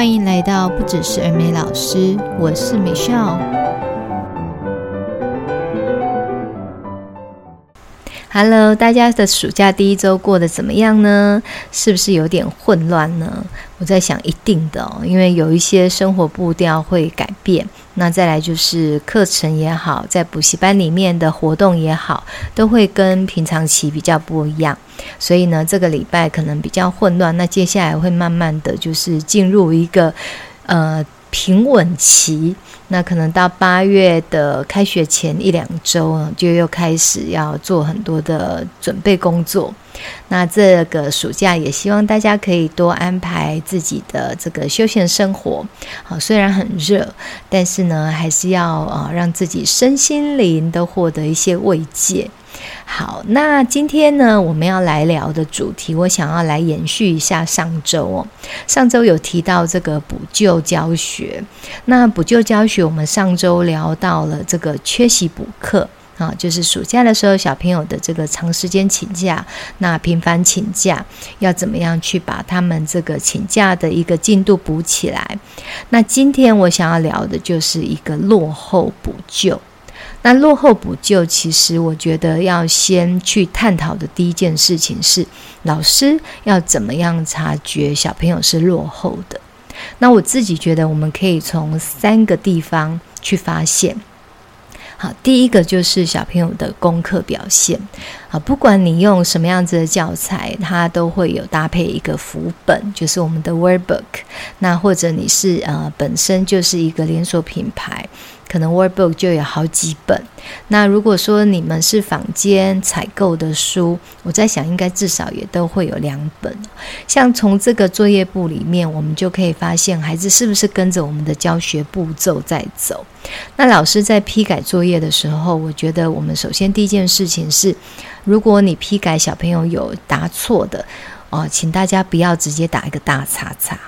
欢迎来到不只是儿美老师，我是美笑。Hello，大家的暑假第一周过得怎么样呢？是不是有点混乱呢？我在想，一定的哦，因为有一些生活步调会改变。那再来就是课程也好，在补习班里面的活动也好，都会跟平常期比较不一样。所以呢，这个礼拜可能比较混乱。那接下来会慢慢的就是进入一个呃。平稳期，那可能到八月的开学前一两周呢，就又开始要做很多的准备工作。那这个暑假也希望大家可以多安排自己的这个休闲生活。好，虽然很热，但是呢，还是要啊让自己身心灵都获得一些慰藉。好，那今天呢，我们要来聊的主题，我想要来延续一下上周哦。上周有提到这个补救教学，那补救教学，我们上周聊到了这个缺席补课啊，就是暑假的时候小朋友的这个长时间请假，那频繁请假，要怎么样去把他们这个请假的一个进度补起来？那今天我想要聊的就是一个落后补救。那落后补救，其实我觉得要先去探讨的第一件事情是，老师要怎么样察觉小朋友是落后的。那我自己觉得，我们可以从三个地方去发现。好，第一个就是小朋友的功课表现。啊，不管你用什么样子的教材，它都会有搭配一个辅本，就是我们的 word book。那或者你是呃本身就是一个连锁品牌。可能 Workbook 就有好几本。那如果说你们是坊间采购的书，我在想应该至少也都会有两本。像从这个作业簿里面，我们就可以发现孩子是不是跟着我们的教学步骤在走。那老师在批改作业的时候，我觉得我们首先第一件事情是，如果你批改小朋友有答错的，哦，请大家不要直接打一个大叉叉，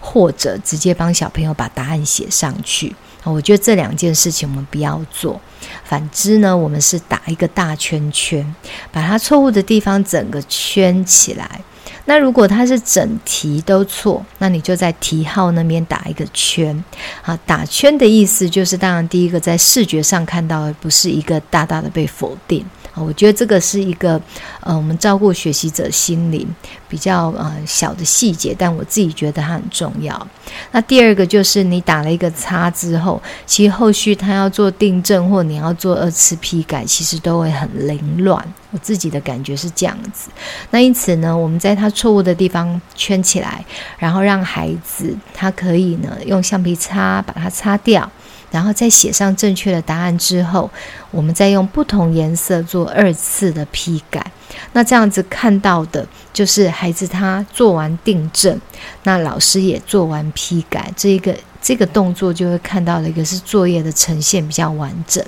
或者直接帮小朋友把答案写上去。我觉得这两件事情我们不要做，反之呢，我们是打一个大圈圈，把它错误的地方整个圈起来。那如果它是整题都错，那你就在题号那边打一个圈。好，打圈的意思就是，当然第一个在视觉上看到的不是一个大大的被否定。我觉得这个是一个，呃，我们照顾学习者心灵比较呃小的细节，但我自己觉得它很重要。那第二个就是你打了一个叉之后，其实后续他要做订正或你要做二次批改，其实都会很凌乱。我自己的感觉是这样子。那因此呢，我们在他错误的地方圈起来，然后让孩子他可以呢用橡皮擦把它擦掉。然后在写上正确的答案之后，我们再用不同颜色做二次的批改。那这样子看到的就是孩子他做完订正，那老师也做完批改，这一个这个动作就会看到了一个是作业的呈现比较完整。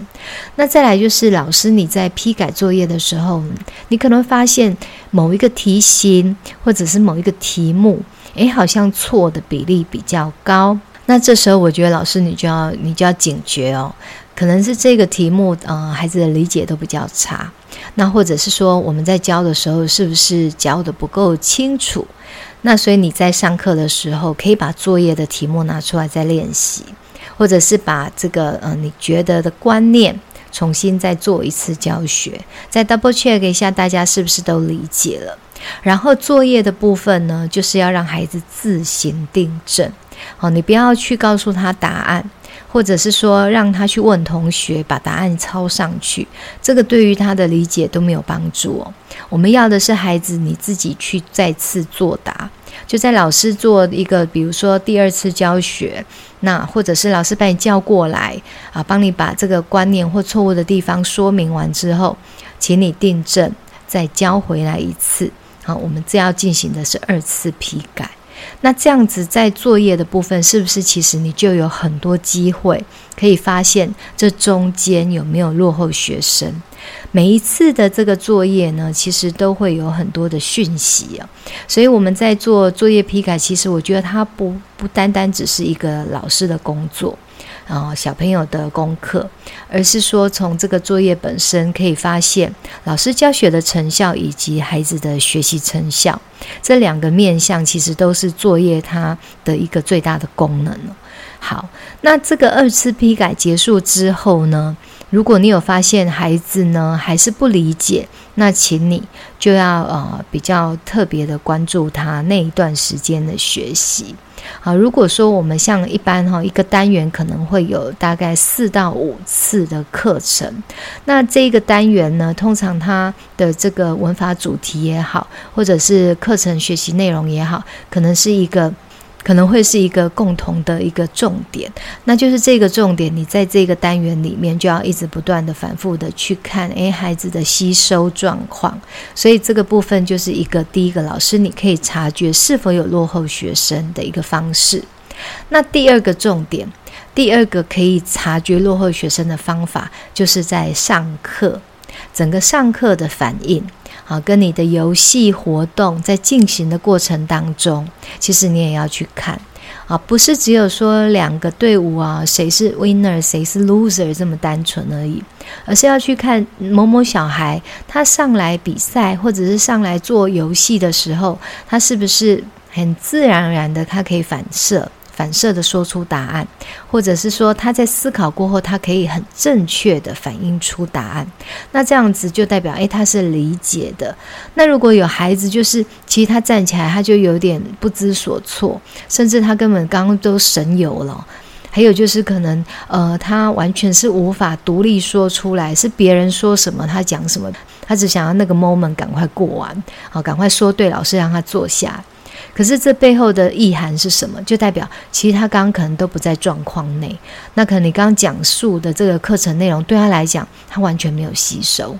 那再来就是老师你在批改作业的时候，你可能发现某一个题型或者是某一个题目，诶，好像错的比例比较高。那这时候，我觉得老师你就要你就要警觉哦，可能是这个题目，呃，孩子的理解都比较差。那或者是说，我们在教的时候是不是教得不够清楚？那所以你在上课的时候，可以把作业的题目拿出来再练习，或者是把这个呃你觉得的观念重新再做一次教学，再 double check 一下大家是不是都理解了。然后作业的部分呢，就是要让孩子自行订正。好，你不要去告诉他答案，或者是说让他去问同学把答案抄上去，这个对于他的理解都没有帮助哦。我们要的是孩子你自己去再次作答，就在老师做一个，比如说第二次教学，那或者是老师把你叫过来啊，帮你把这个观念或错误的地方说明完之后，请你订正，再教回来一次。好，我们这要进行的是二次批改。那这样子在作业的部分，是不是其实你就有很多机会可以发现这中间有没有落后学生？每一次的这个作业呢，其实都会有很多的讯息啊。所以我们在做作业批改，其实我觉得它不不单单只是一个老师的工作，呃、小朋友的功课，而是说从这个作业本身可以发现老师教学的成效以及孩子的学习成效，这两个面向其实都是作业它的一个最大的功能。好，那这个二次批改结束之后呢，如果你有发现孩子呢还是不理解，那请你就要呃比较特别的关注他那一段时间的学习。好，如果说我们像一般哈，一个单元可能会有大概四到五次的课程，那这个单元呢，通常它的这个文法主题也好，或者是课程学习内容也好，可能是一个。可能会是一个共同的一个重点，那就是这个重点，你在这个单元里面就要一直不断的反复的去看，诶，孩子的吸收状况。所以这个部分就是一个第一个老师你可以察觉是否有落后学生的一个方式。那第二个重点，第二个可以察觉落后学生的方法，就是在上课，整个上课的反应。好，跟你的游戏活动在进行的过程当中，其实你也要去看啊，不是只有说两个队伍啊，谁是 winner，谁是 loser 这么单纯而已，而是要去看某某小孩他上来比赛或者是上来做游戏的时候，他是不是很自然而然的，他可以反射。反射的说出答案，或者是说他在思考过后，他可以很正确的反映出答案。那这样子就代表，诶，他是理解的。那如果有孩子，就是其实他站起来，他就有点不知所措，甚至他根本刚刚都神游了。还有就是可能，呃，他完全是无法独立说出来，是别人说什么他讲什么，他只想要那个 moment 赶快过完，好，赶快说对，老师让他坐下。可是这背后的意涵是什么？就代表其实他刚刚可能都不在状况内。那可能你刚刚讲述的这个课程内容对他来讲，他完全没有吸收。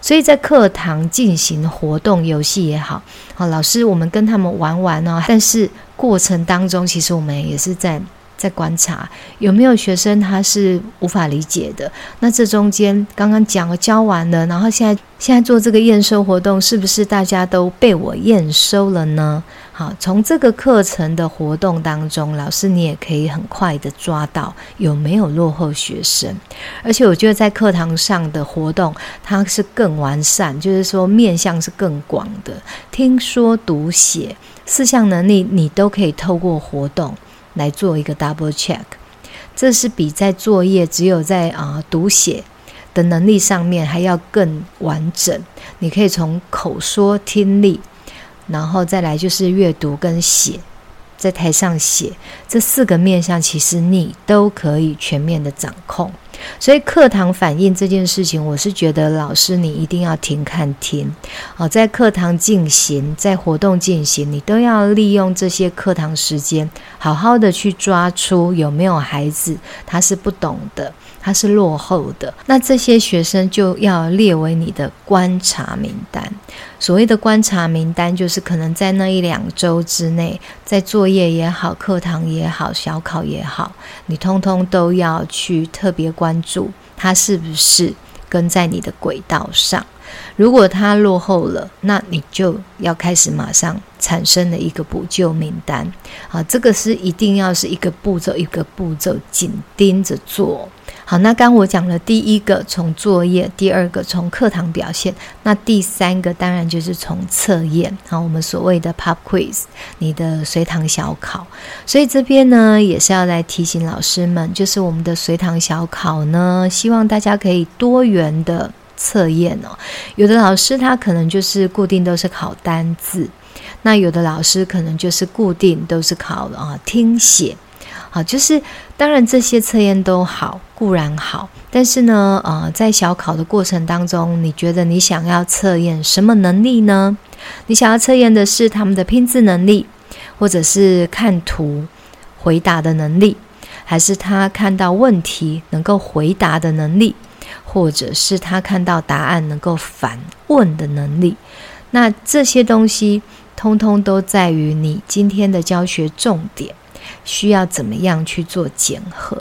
所以在课堂进行活动、游戏也好，好，老师我们跟他们玩玩哦。但是过程当中，其实我们也是在。在观察有没有学生他是无法理解的。那这中间刚刚讲了教完了，然后现在现在做这个验收活动，是不是大家都被我验收了呢？好，从这个课程的活动当中，老师你也可以很快的抓到有没有落后学生。而且我觉得在课堂上的活动，它是更完善，就是说面向是更广的，听说读写四项能力，你都可以透过活动。来做一个 double check，这是比在作业只有在啊、读写的能力上面还要更完整。你可以从口说、听力，然后再来就是阅读跟写，在台上写这四个面向，其实你都可以全面的掌控。所以课堂反应这件事情，我是觉得老师你一定要停看听，哦，在课堂进行，在活动进行，你都要利用这些课堂时间，好好的去抓出有没有孩子他是不懂的。他是落后的，那这些学生就要列为你的观察名单。所谓的观察名单，就是可能在那一两周之内，在作业也好、课堂也好、小考也好，你通通都要去特别关注他是不是跟在你的轨道上。如果他落后了，那你就要开始马上产生了一个补救名单。啊，这个是一定要是一个步骤一个步骤紧盯着做。好，那刚我讲了第一个从作业，第二个从课堂表现，那第三个当然就是从测验。好，我们所谓的 pop quiz，你的随堂小考。所以这边呢也是要来提醒老师们，就是我们的随堂小考呢，希望大家可以多元的测验哦。有的老师他可能就是固定都是考单字，那有的老师可能就是固定都是考啊听写。就是当然这些测验都好，固然好，但是呢，呃，在小考的过程当中，你觉得你想要测验什么能力呢？你想要测验的是他们的拼字能力，或者是看图回答的能力，还是他看到问题能够回答的能力，或者是他看到答案能够反问的能力？那这些东西通通都在于你今天的教学重点。需要怎么样去做检核？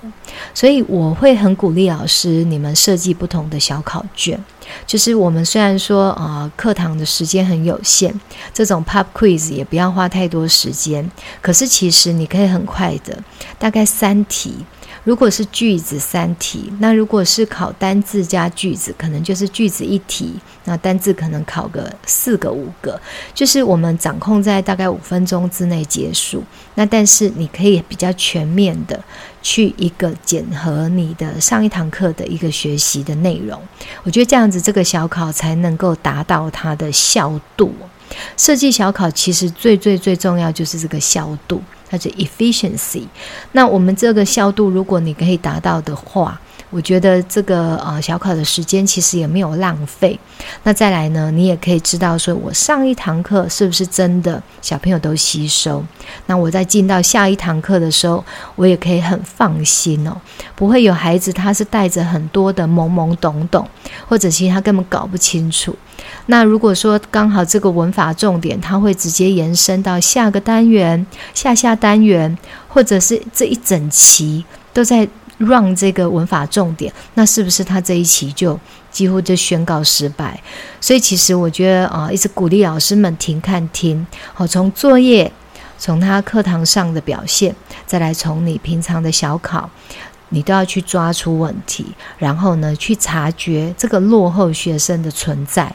所以我会很鼓励老师，你们设计不同的小考卷。就是我们虽然说呃，课堂的时间很有限，这种 pop quiz 也不要花太多时间。可是其实你可以很快的，大概三题。如果是句子三题，那如果是考单字加句子，可能就是句子一题，那单字可能考个四个五个，就是我们掌控在大概五分钟之内结束。那但是你可以比较全面的去一个检核你的上一堂课的一个学习的内容，我觉得这样子这个小考才能够达到它的效度。设计小考其实最最最重要就是这个效度。它是 efficiency，那我们这个效度，如果你可以达到的话，我觉得这个呃小考的时间其实也没有浪费。那再来呢，你也可以知道说，我上一堂课是不是真的小朋友都吸收？那我在进到下一堂课的时候，我也可以很放心哦，不会有孩子他是带着很多的懵懵懂懂，或者其实他根本搞不清楚。那如果说刚好这个文法重点，它会直接延伸到下个单元、下下单元，或者是这一整期都在 run 这个文法重点，那是不是他这一期就几乎就宣告失败？所以其实我觉得啊，一直鼓励老师们停看听，好，从作业，从他课堂上的表现，再来从你平常的小考，你都要去抓出问题，然后呢，去察觉这个落后学生的存在。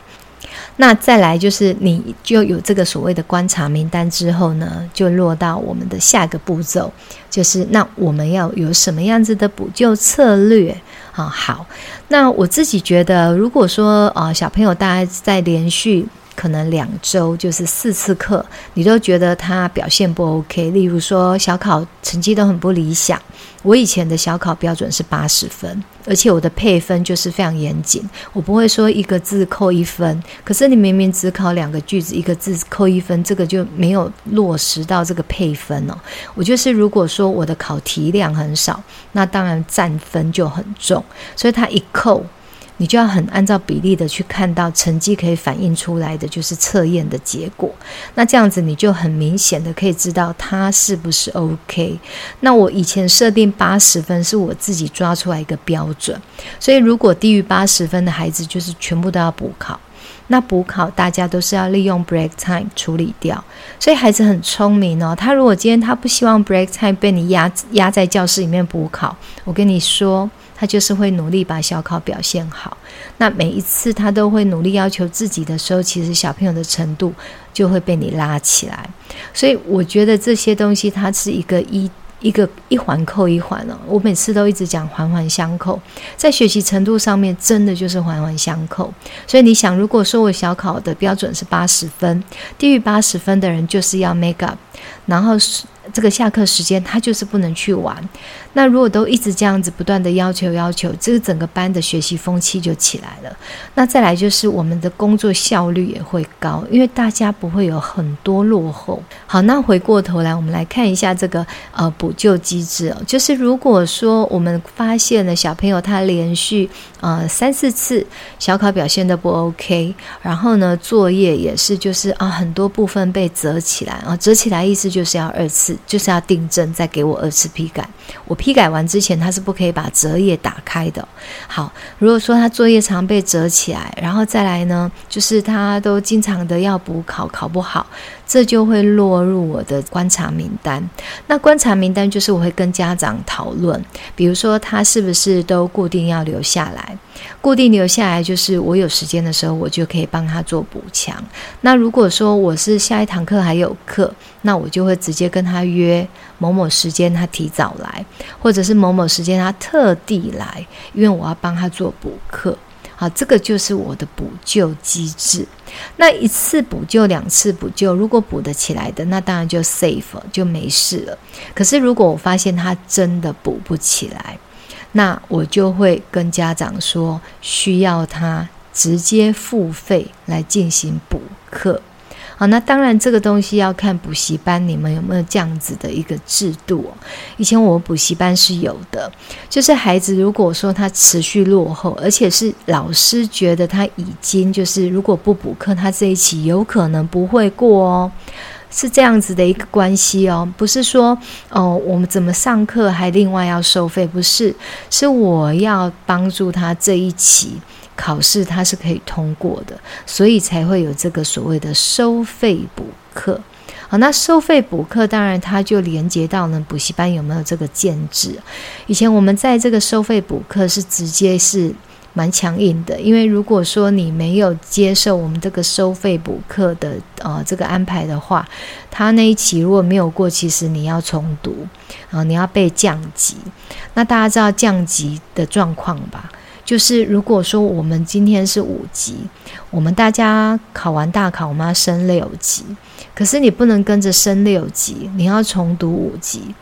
那再来就是，你就有这个所谓的观察名单之后呢，就落到我们的下个步骤，就是那我们要有什么样子的补救策略啊？好，那我自己觉得，如果说啊，小朋友大概在连续。可能两周就是四次课，你都觉得他表现不 OK。例如说小考成绩都很不理想，我以前的小考标准是八十分，而且我的配分就是非常严谨，我不会说一个字扣一分。可是你明明只考两个句子，一个字扣一分，这个就没有落实到这个配分哦。我就是如果说我的考题量很少，那当然占分就很重，所以他一扣。你就要很按照比例的去看到成绩可以反映出来的就是测验的结果，那这样子你就很明显的可以知道他是不是 OK。那我以前设定八十分是我自己抓出来一个标准，所以如果低于八十分的孩子就是全部都要补考。那补考大家都是要利用 break time 处理掉，所以孩子很聪明哦。他如果今天他不希望 break time 被你压压在教室里面补考，我跟你说。他就是会努力把小考表现好，那每一次他都会努力要求自己的时候，其实小朋友的程度就会被你拉起来。所以我觉得这些东西它是一个一一个一环扣一环哦。我每次都一直讲环环相扣，在学习程度上面真的就是环环相扣。所以你想，如果说我小考的标准是八十分，低于八十分的人就是要 make up，然后是。这个下课时间他就是不能去玩。那如果都一直这样子不断的要求要求，这个整个班的学习风气就起来了。那再来就是我们的工作效率也会高，因为大家不会有很多落后。好，那回过头来我们来看一下这个呃补救机制哦，就是如果说我们发现了小朋友他连续呃三四次小考表现的不 OK，然后呢作业也是就是啊很多部分被折起来啊，折起来意思就是要二次。就是要订正，再给我二次批改。我批改完之前，他是不可以把折页打开的。好，如果说他作业常被折起来，然后再来呢，就是他都经常的要补考，考不好，这就会落入我的观察名单。那观察名单就是我会跟家长讨论，比如说他是不是都固定要留下来。固定留下来，就是我有时间的时候，我就可以帮他做补强。那如果说我是下一堂课还有课，那我就会直接跟他约某某时间，他提早来，或者是某某时间他特地来，因为我要帮他做补课。啊，这个就是我的补救机制。那一次补救，两次补救，如果补得起来的，那当然就 safe 就没事了。可是如果我发现他真的补不起来，那我就会跟家长说，需要他直接付费来进行补课。好，那当然这个东西要看补习班你们有没有这样子的一个制度。以前我们补习班是有的，就是孩子如果说他持续落后，而且是老师觉得他已经就是如果不补课，他这一期有可能不会过哦。是这样子的一个关系哦，不是说哦，我们怎么上课还另外要收费？不是，是我要帮助他这一期考试它是可以通过的，所以才会有这个所谓的收费补课。好，那收费补课当然它就连接到呢补习班有没有这个建制。以前我们在这个收费补课是直接是。蛮强硬的，因为如果说你没有接受我们这个收费补课的呃这个安排的话，他那一期如果没有过，其实你要重读啊、你要被降级。那大家知道降级的状况吧？就是如果说我们今天是五级，我们大家考完大考，我们要升六级，可是你不能跟着升六级，你要重读五级。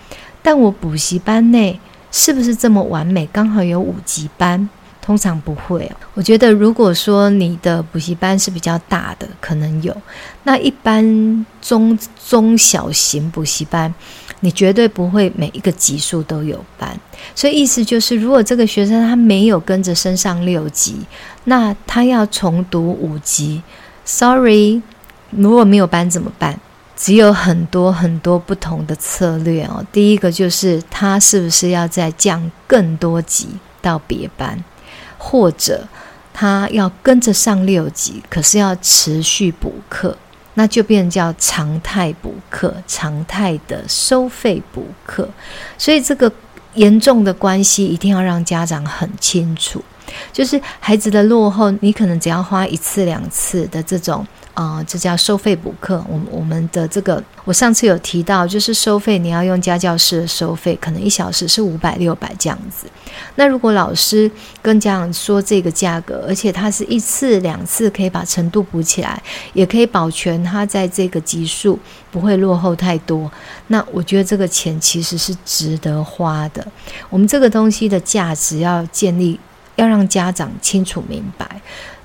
但我补习班内是不是这么完美？刚好有五级班。通常不会。我觉得，如果说你的补习班是比较大的，可能有。那一般中中小型补习班，你绝对不会每一个级数都有班。所以意思就是，如果这个学生他没有跟着升上六级，那他要重读五级。Sorry，如果没有班怎么办？只有很多很多不同的策略哦。第一个就是他是不是要再降更多级到别班？或者他要跟着上六级，可是要持续补课，那就变成叫常态补课，常态的收费补课。所以这个严重的关系一定要让家长很清楚，就是孩子的落后，你可能只要花一次两次的这种。啊、呃，这叫收费补课。我们我们的这个，我上次有提到，就是收费，你要用家教师的收费，可能一小时是五百六百这样子。那如果老师跟家长说这个价格，而且他是一次两次可以把程度补起来，也可以保全他在这个级数不会落后太多，那我觉得这个钱其实是值得花的。我们这个东西的价值要建立，要让家长清楚明白。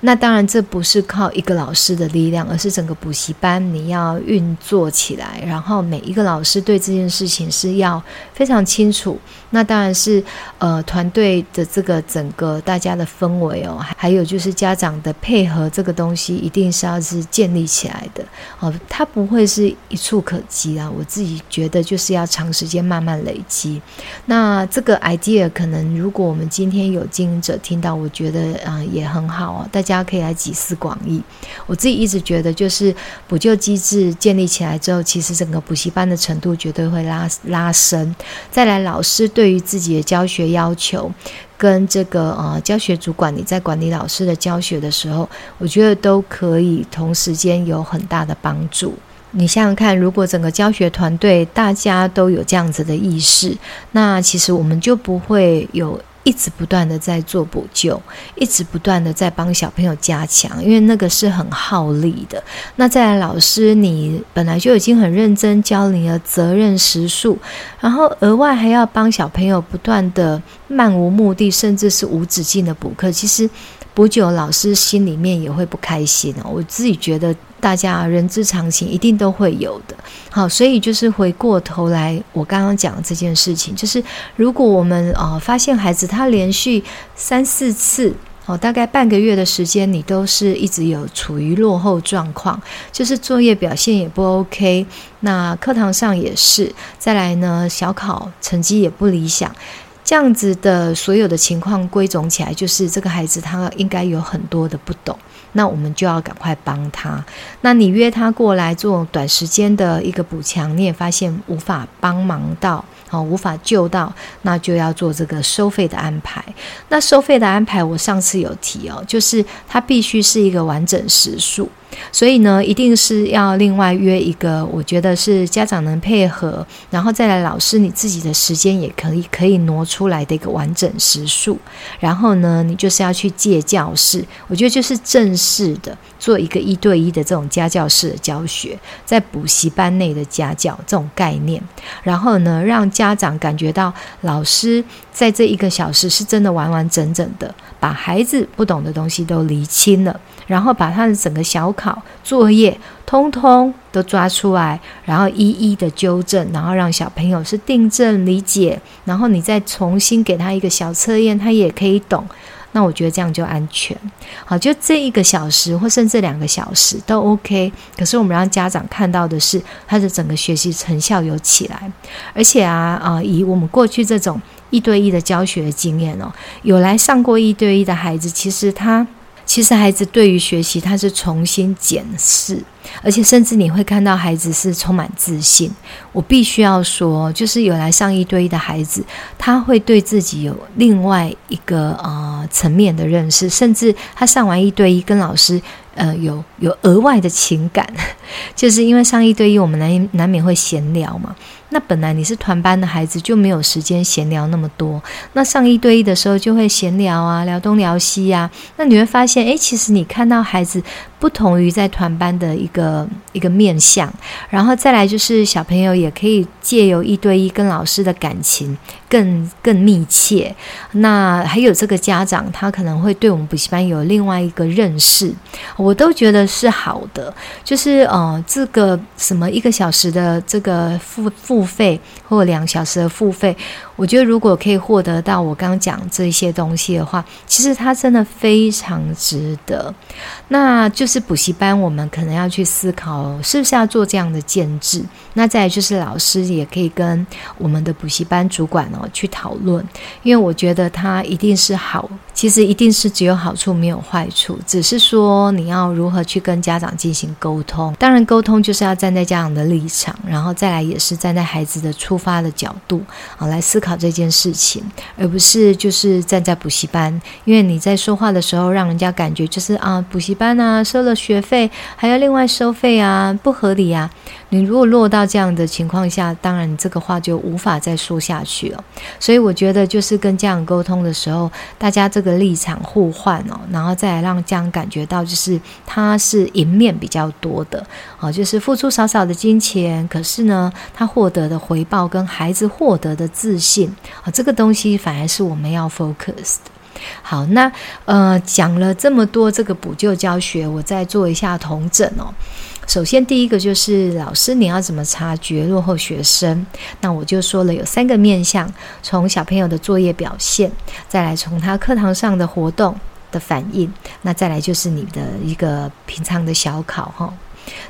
那当然，这不是靠一个老师的力量，而是整个补习班你要运作起来，然后每一个老师对这件事情是要非常清楚。那当然是呃团队的这个整个大家的氛围哦，还有就是家长的配合，这个东西一定是要是建立起来的哦，它不会是一触可及啊。我自己觉得就是要长时间慢慢累积。那这个 idea 可能如果我们今天有经营者听到，我觉得啊、也很好哦。大大家可以来集思广益。我自己一直觉得，就是补救机制建立起来之后，其实整个补习班的程度绝对会拉拉升。再来，老师对于自己的教学要求，跟这个呃教学主管你在管理老师的教学的时候，我觉得都可以同时间有很大的帮助。你想想看，如果整个教学团队大家都有这样子的意识，那其实我们就不会有。一直不断的在做补救，一直不断的在帮小朋友加强，因为那个是很耗力的。那再来，老师你本来就已经很认真教你了责任时数，然后额外还要帮小朋友不断的漫无目的，甚至是无止境的补课，其实补久老师心里面也会不开心哦。我自己觉得。大家人之常情，一定都会有的。好，所以就是回过头来，我刚刚讲的这件事情，就是如果我们呃发现孩子他连续三四次哦，大概半个月的时间，你都是一直有处于落后状况，就是作业表现也不 OK，那课堂上也是，再来呢，小考成绩也不理想。这样子的所有的情况归总起来，就是这个孩子他应该有很多的不懂，那我们就要赶快帮他。那你约他过来做短时间的一个补强，你也发现无法帮忙到，哦，无法救到，那就要做这个收费的安排。那收费的安排，我上次有提哦，就是它必须是一个完整时数。所以呢，一定是要另外约一个，我觉得是家长能配合，然后再来老师你自己的时间也可以可以挪出来的一个完整时数。然后呢，你就是要去借教室，我觉得就是正式的做一个一对一的这种家教式的教学，在补习班内的家教这种概念。然后呢，让家长感觉到老师在这一个小时是真的完完整整的把孩子不懂的东西都厘清了。然后把他的整个小考作业通通都抓出来，然后一一的纠正，然后让小朋友是订正理解，然后你再重新给他一个小测验，他也可以懂。那我觉得这样就安全。好，就这一个小时或甚至两个小时都 OK。可是我们让家长看到的是他的整个学习成效有起来，而且啊啊，以我们过去这种一对一的教学经验哦，有来上过一对一的孩子，其实他。其实孩子对于学习，他是重新检视，而且甚至你会看到孩子是充满自信。我必须要说，就是有来上一对一的孩子，他会对自己有另外一个呃层面的认识，甚至他上完一对一跟老师。呃，有有额外的情感，就是因为上一对一，我们难难免会闲聊嘛。那本来你是团班的孩子，就没有时间闲聊那么多。那上一对一的时候，就会闲聊啊，聊东聊西呀、啊。那你会发现，诶，其实你看到孩子不同于在团班的一个一个面相。然后再来就是小朋友也可以借由一对一跟老师的感情更更密切。那还有这个家长，他可能会对我们补习班有另外一个认识，我都觉得是好的。就是呃，这个什么一个小时的这个付付。付费或两小时的付费，我觉得如果可以获得到我刚刚讲这些东西的话，其实它真的非常值得。那就是补习班，我们可能要去思考是不是要做这样的建制。那再来就是老师也可以跟我们的补习班主管哦去讨论，因为我觉得它一定是好，其实一定是只有好处没有坏处，只是说你要如何去跟家长进行沟通。当然，沟通就是要站在家长的立场，然后再来也是站在孩子的出发的角度啊来思考考这件事情，而不是就是站在补习班，因为你在说话的时候，让人家感觉就是啊补习班啊收了学费还要另外收费啊，不合理啊。你如果落到这样的情况下，当然你这个话就无法再说下去了。所以我觉得就是跟家长沟通的时候，大家这个立场互换哦，然后再让家长感觉到就是他是赢面比较多的哦，就是付出少少的金钱，可是呢他获得的回报跟孩子获得的自信啊，这个东西反而是我们要 focus 的。好，那呃讲了这么多这个补救教学，我再做一下统整哦。首先，第一个就是老师，你要怎么察觉落后学生？那我就说了有三个面向：从小朋友的作业表现，再来从他课堂上的活动的反应，那再来就是你的一个平常的小考哈。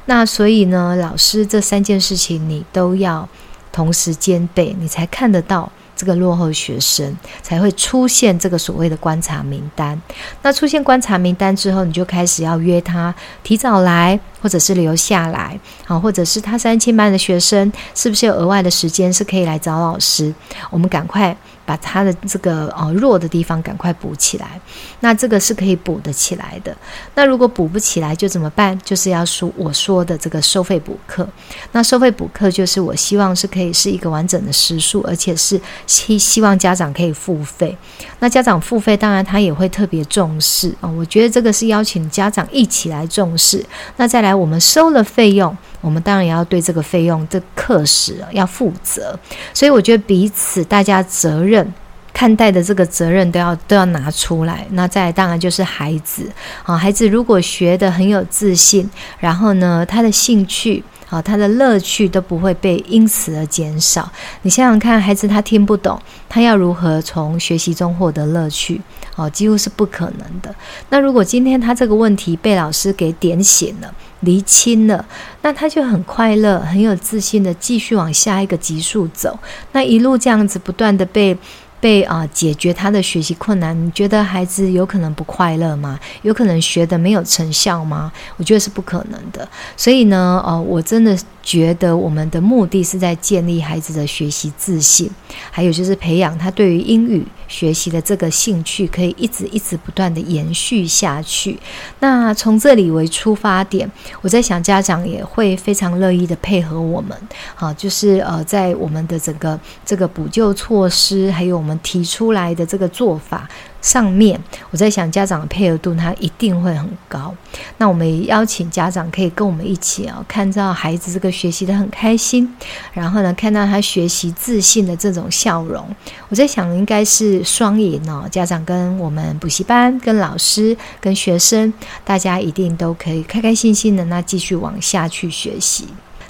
那所以呢，老师这三件事情你都要同时兼备，你才看得到。这个落后学生才会出现这个所谓的观察名单。那出现观察名单之后，你就开始要约他提早来，或者是留下来，好，或者是他三千班的学生，是不是有额外的时间是可以来找老师？我们赶快。把他的这个呃弱的地方赶快补起来，那这个是可以补得起来的。那如果补不起来就怎么办？就是要说我说的这个收费补课。那收费补课就是我希望是可以是一个完整的时数，而且是希希望家长可以付费。那家长付费，当然他也会特别重视啊。我觉得这个是邀请家长一起来重视。那再来，我们收了费用。我们当然也要对这个费用这课时要负责，所以我觉得彼此大家责任看待的这个责任都要都要拿出来。那再当然就是孩子啊，孩子如果学得很有自信，然后呢，他的兴趣。啊，他的乐趣都不会被因此而减少。你想想看，孩子他听不懂，他要如何从学习中获得乐趣？哦，几乎是不可能的。那如果今天他这个问题被老师给点醒了、厘清了，那他就很快乐、很有自信的继续往下一个级数走。那一路这样子不断的被。被啊、解决他的学习困难，你觉得孩子有可能不快乐吗？有可能学得没有成效吗？我觉得是不可能的。所以呢，呃，我真的觉得我们的目的是在建立孩子的学习自信，还有就是培养他对于英语学习的这个兴趣，可以一直一直不断的延续下去。那从这里为出发点，我在想家长也会非常乐意的配合我们。好，就是呃，在我们的整个这个补救措施，还有我们提出来的这个做法。上面我在想，家长的配合度他一定会很高。那我们也邀请家长可以跟我们一起啊，看到孩子这个学习得很开心，然后呢，看到他学习自信的这种笑容。我在想，应该是双赢哦。家长跟我们补习班、跟老师、跟学生，大家一定都可以开开心心的那继续往下去学习。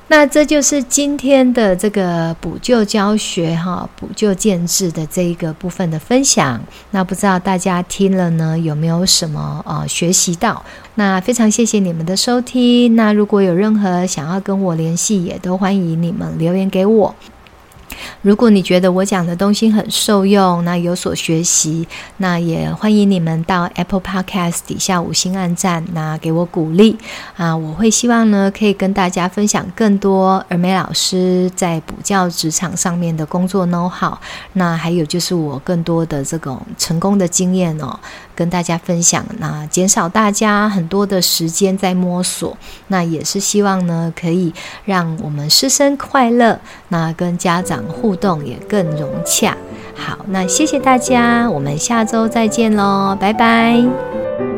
那这就是今天的这个补救教学哈，补救建制的这一个部分的分享。那不知道大家听了呢，有没有什么呃学习到？那非常谢谢你们的收听。那如果有任何想要跟我联系，也都欢迎你们留言给我。如果你觉得我讲的东西很受用，那有所学习，那也欢迎你们到 Apple Podcast 底下五星按赞，那给我鼓励啊！我会希望呢，可以跟大家分享更多儿美老师在补教职场上面的工作 know-how，那还有就是我更多的这种成功的经验哦，跟大家分享，那减少大家很多的时间在摸索，那也是希望呢，可以让我们师生快乐，那跟家长互动也更融洽。好，那谢谢大家，我们下周再见喽，拜拜。